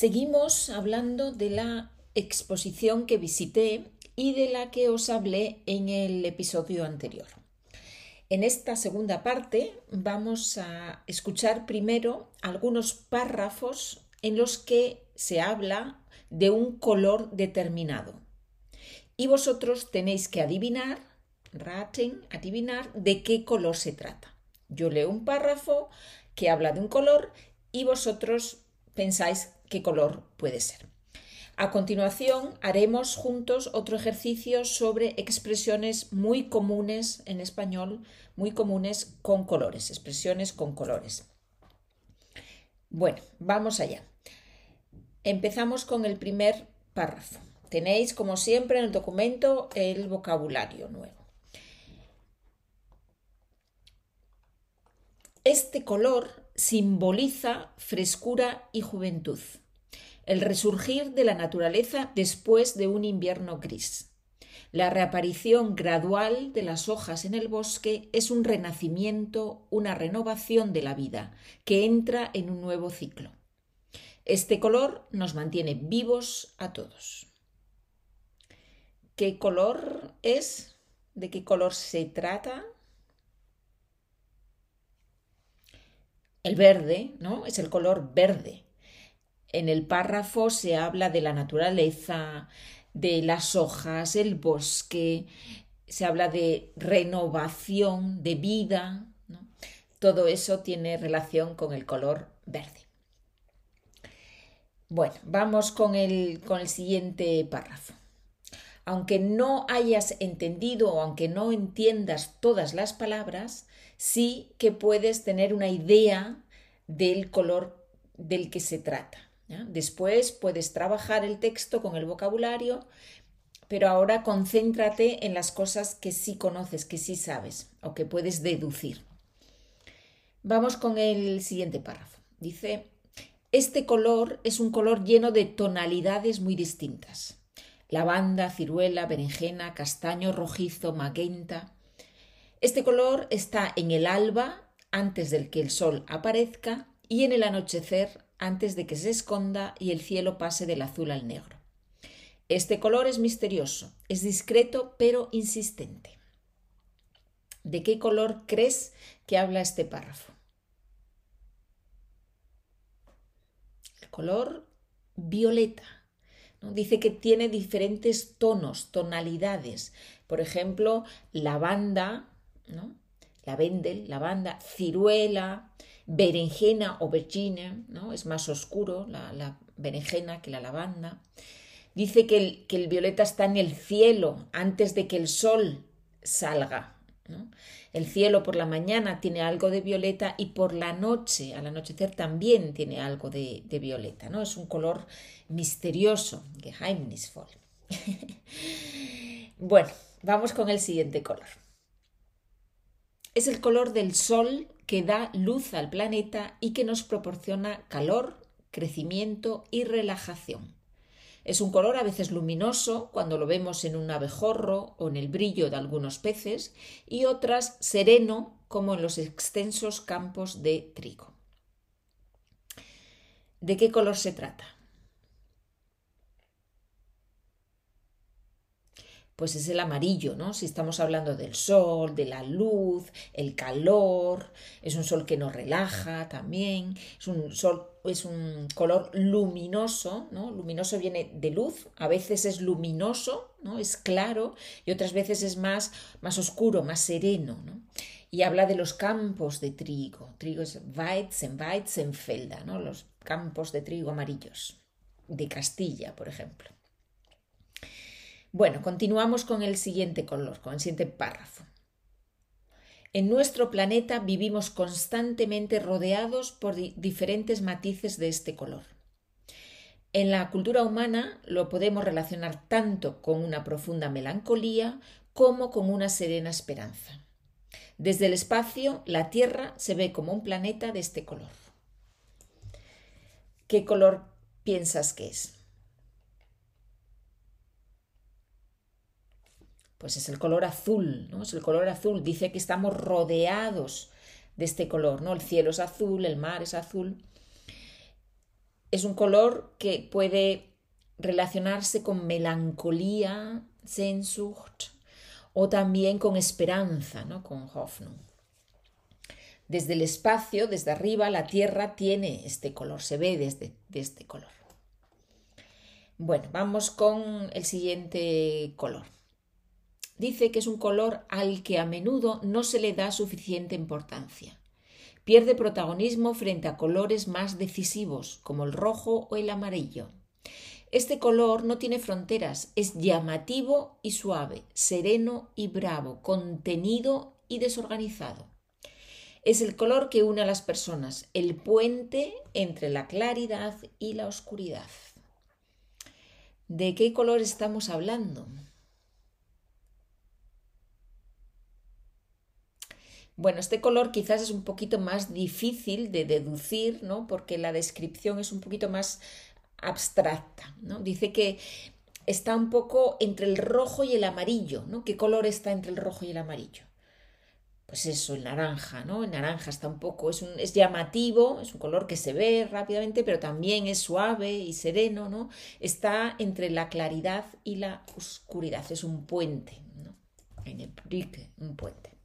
Seguimos hablando de la exposición que visité y de la que os hablé en el episodio anterior. En esta segunda parte vamos a escuchar primero algunos párrafos en los que se habla de un color determinado. Y vosotros tenéis que adivinar, raten, adivinar de qué color se trata. Yo leo un párrafo que habla de un color y vosotros pensáis qué color puede ser. A continuación haremos juntos otro ejercicio sobre expresiones muy comunes en español, muy comunes con colores, expresiones con colores. Bueno, vamos allá. Empezamos con el primer párrafo. Tenéis, como siempre, en el documento el vocabulario nuevo. Este color simboliza frescura y juventud, el resurgir de la naturaleza después de un invierno gris. La reaparición gradual de las hojas en el bosque es un renacimiento, una renovación de la vida, que entra en un nuevo ciclo. Este color nos mantiene vivos a todos. ¿Qué color es? ¿De qué color se trata? El verde, ¿no? Es el color verde. En el párrafo se habla de la naturaleza, de las hojas, el bosque, se habla de renovación, de vida. Todo eso tiene relación con el color verde. Bueno, vamos con el, con el siguiente párrafo. Aunque no hayas entendido o aunque no entiendas todas las palabras, sí que puedes tener una idea del color del que se trata. Después puedes trabajar el texto con el vocabulario, pero ahora concéntrate en las cosas que sí conoces, que sí sabes o que puedes deducir. Vamos con el siguiente párrafo. Dice, este color es un color lleno de tonalidades muy distintas. Lavanda, ciruela, berenjena, castaño, rojizo, magenta. Este color está en el alba, antes del que el sol aparezca, y en el anochecer, antes de que se esconda y el cielo pase del azul al negro. Este color es misterioso, es discreto pero insistente. ¿De qué color crees que habla este párrafo? El color violeta. Dice que tiene diferentes tonos, tonalidades. Por ejemplo, lavanda, ¿no? lavendel, lavanda, ciruela, berenjena o aubergine, ¿no? es más oscuro la, berenjena que la lavanda. Dice que el, que el, violeta está en el cielo antes de que el sol salga. El cielo por la mañana tiene algo de violeta y por la noche, al anochecer, también tiene algo de, de violeta. ¿no? Es un color misterioso, geheimnisvoll. bueno, vamos con el siguiente color. Es el color del Sol que da luz al planeta y que nos proporciona calor, crecimiento y relajación. Es un color a veces luminoso cuando lo vemos en un abejorro o en el brillo de algunos peces y otras sereno como en los extensos campos de trigo. ¿De qué color se trata? Pues es el amarillo, ¿no? Si estamos hablando del sol, de la luz, el calor, es un sol que nos relaja también, es un sol, es un color luminoso, ¿no? Luminoso viene de luz, a veces es luminoso, ¿no? Es claro, y otras veces es más, más oscuro, más sereno, ¿no? Y habla de los campos de trigo. Trigo es Weizen, Weizenfelder, ¿no? Los campos de trigo amarillos, de Castilla, por ejemplo. Bueno, continuamos con el siguiente color, con el siguiente párrafo. En nuestro planeta vivimos constantemente rodeados por diferentes matices de este color. En la cultura humana lo podemos relacionar tanto con una profunda melancolía como con una serena esperanza. Desde el espacio, la Tierra se ve como un planeta de este color. ¿Qué color piensas que es? Pues es el color azul, ¿no? Es el color azul. Dice que estamos rodeados de este color, ¿no? El cielo es azul, el mar es azul. es un color que puede relacionarse con melancolía, Sehnsucht, o también con esperanza, ¿no? con Hoffnung. Desde el espacio, desde arriba, la Tierra tiene este color, se ve desde este color. Bueno, vamos con el siguiente color. Dice que es un color al que a menudo no se le da suficiente importancia. Pierde protagonismo frente a colores más decisivos, como el rojo o el amarillo. Este color no tiene fronteras, es llamativo y suave, sereno y bravo, contenido y desorganizado. Es el color que une a las personas, el puente entre la claridad y la oscuridad. ¿De qué color estamos hablando? Bueno, este color quizás es un poquito más difícil de deducir, ¿no? Porque la descripción es un poquito más abstracta, ¿no? Dice que está un poco entre el rojo y el amarillo, ¿no? ¿Qué color está entre el rojo y el amarillo? pues eso, el naranja, ¿no? El naranja está un poco, es, es llamativo, es un color que se ve rápidamente, pero también es suave y sereno, ¿no? Está entre la claridad y la oscuridad, es un puente, ¿no? En el un puente.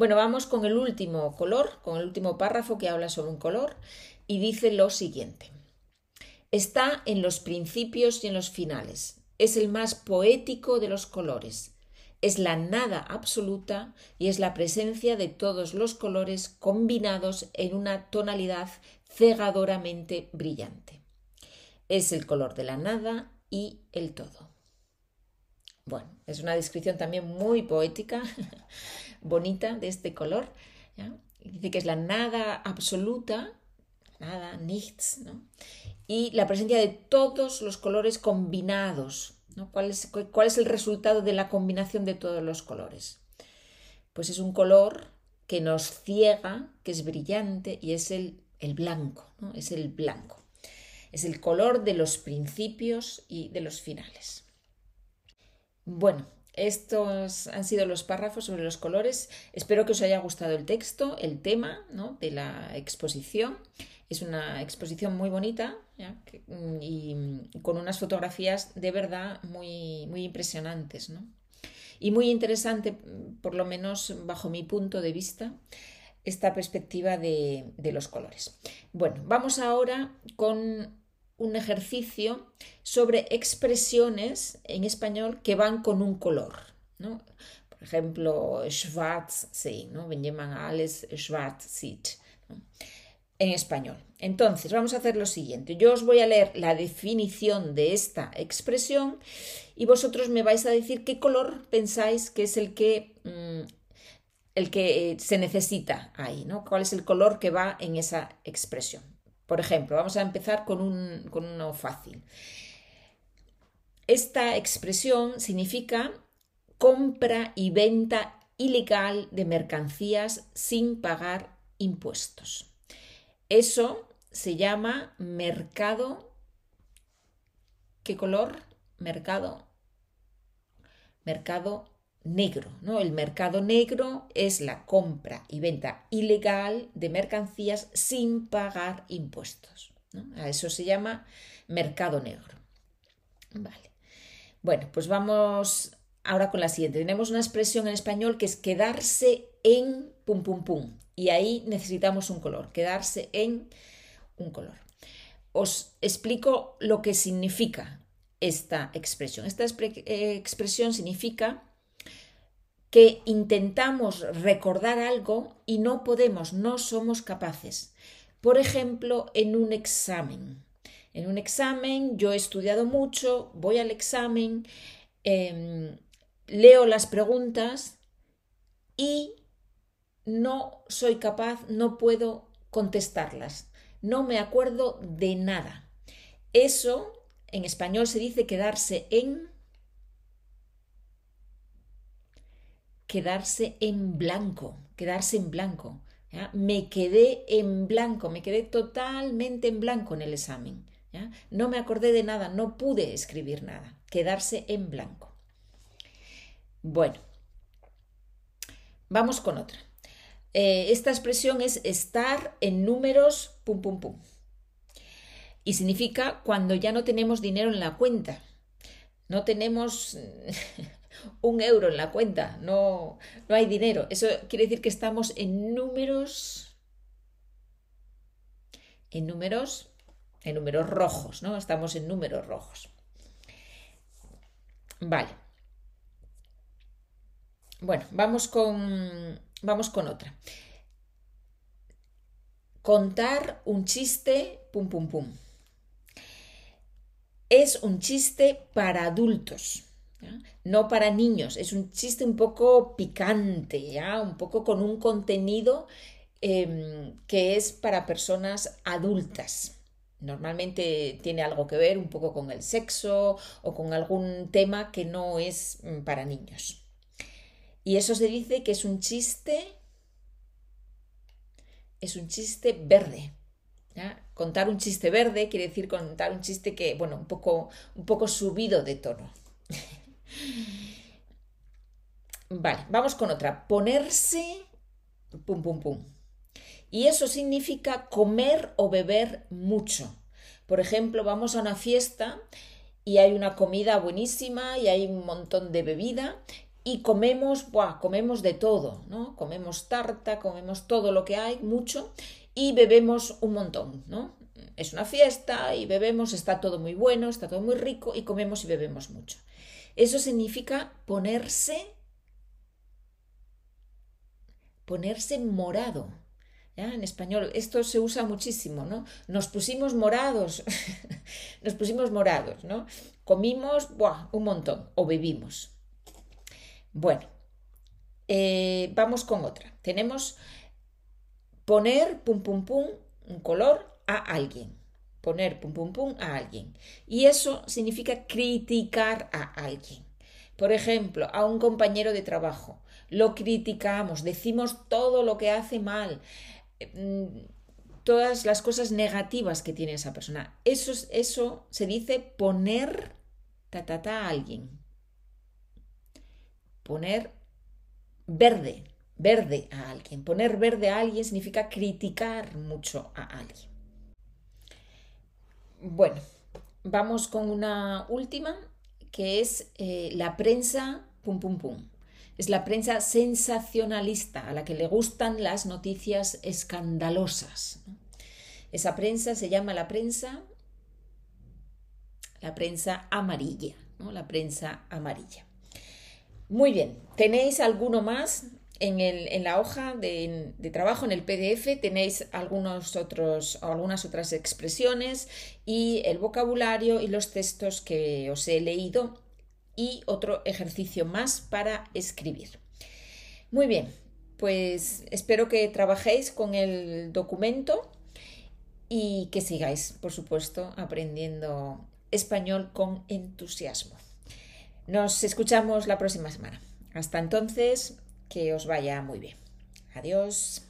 Bueno, vamos con el último color, con el último párrafo que habla sobre un color y dice lo siguiente. Está en los principios y en los finales. Es el más poético de los colores es la nada absoluta y es la presencia de todos los colores combinados en una tonalidad cegadoramente brillante. Es el color de la nada y el todo. Bueno, es una descripción también muy poética, bonita de este color. Dice que es la nada absoluta, nada, nichts, ¿no? y la presencia de todos los colores combinados ¿Cuál, es, ¿Cuál es el resultado de la combinación de todos los colores? Pues es un color que nos ciega, que es brillante y es el, el blanco, ¿no? es el blanco. Es el color de los principios y de los finales. Bueno, estos han sido los párrafos sobre los colores. Espero que os haya gustado el texto, el tema ¿no? de la exposición. Es una exposición muy bonita mm, y con unas fotografías de verdad muy, muy impresionantes. ¿no? Y muy interesante, por lo menos bajo mi punto de vista, esta perspectiva de los colores. Bueno, vamos ahora con un ejercicio sobre expresiones en español que van con un color. Por ejemplo, schwarz, sí, ¿no? Wenn jemand alles schwarz sieht en español. Entonces, vamos a hacer lo siguiente. Yo os voy a leer la definición de esta expresión y vosotros me vais a decir qué color pensáis que es el que, mm, el que se necesita ahí, ¿no? ¿Cuál es el color que va en esa expresión? Por ejemplo, vamos a empezar con, un, con uno fácil. Esta expresión significa compra y venta ilegal de mercancías sin pagar impuestos. Eso se llama mercado. ¿Qué color? Mercado. Mercado negro. ¿no? El mercado negro es la compra y venta ilegal de mercancías sin pagar impuestos. A eso se llama mercado negro. Vale. Bueno, pues vamos ahora con la siguiente. Tenemos una expresión en español que es quedarse en pum pum pum y ahí necesitamos un color, quedarse en un color. Os explico lo que significa esta expresión. Esta eh, expresión significa que intentamos recordar algo y no podemos, no somos capaces. Por ejemplo, en un examen. En un examen yo he estudiado mucho, voy al examen, em, leo las preguntas y no soy capaz, no puedo contestarlas, no me acuerdo de nada. Eso en español se dice quedarse en quedarse en blanco, quedarse en blanco. Me quedé en blanco, me quedé totalmente en blanco en el examen. No me acordé de nada, no pude escribir nada. Quedarse en blanco. Bueno, vamos con otra. Eh, esta expresión es estar en números pum pum pum. Y significa cuando ya no tenemos dinero en la cuenta. No tenemos un euro en la cuenta, no, no hay dinero. Eso quiere decir que estamos en números, en números, en números rojos, ¿no? Estamos en números rojos. Vale. Bueno, vamos con, vamos con otra. Contar un chiste, pum, pum, pum. Es un chiste para adultos no para niños. Es un chiste un poco picante, ¿ya? un poco con un contenido em, que es para personas adultas. Normalmente tiene algo que ver un poco con el sexo o con algún tema que no es mm, para niños. Y eso se dice que es un chiste, es un chiste verde. Contar un chiste verde quiere decir contar un chiste que, bueno, un poco, un poco subido de tono. Vale, vamos con otra. Ponerse pum pum pum. Y eso significa comer o beber mucho. Por ejemplo, vamos a una fiesta y hay una comida buenísima y hay un montón de bebida y comemos, buah, comemos de todo, ¿no? Comemos tarta, comemos todo lo que hay, mucho, y bebemos un montón, ¿no? Es una fiesta y bebemos, está todo muy bueno, está todo muy rico y comemos y bebemos mucho. Eso significa ponerse, ponerse morado. En español esto se usa muchísimo, ¿no? Nos pusimos morados, nos pusimos morados, ¿no? Comimos un montón o bebimos. Bueno, eh, vamos con otra. Tenemos poner, pum, pum, pum, un color a alguien poner pum pum pum a alguien. Y eso significa criticar a alguien. Por ejemplo, a un compañero de trabajo. Lo criticamos, decimos todo lo que hace mal, mm, todas las cosas negativas que tiene esa persona. Eso, eso se dice poner ta, ta, ta a alguien. Poner verde, verde a alguien. Poner verde a alguien significa criticar mucho a alguien. Bueno, vamos con una última que es eh, la prensa pum pum pum. Es la prensa sensacionalista, a la que le gustan las noticias escandalosas. Esa prensa se llama la prensa, la prensa amarilla, ¿no? La prensa amarilla. Muy bien, ¿tenéis alguno más? En, la hoja de, trabajo, en el PDF, tenéis algunos otros, algunas otras expresiones y el vocabulario y los textos que os he leído y otro ejercicio más para escribir. Muy bien, pues espero que trabajéis con el documento y que sigáis, por supuesto, aprendiendo español con entusiasmo. Nos escuchamos la próxima semana. Hasta entonces, que os vaya muy bien. Adiós.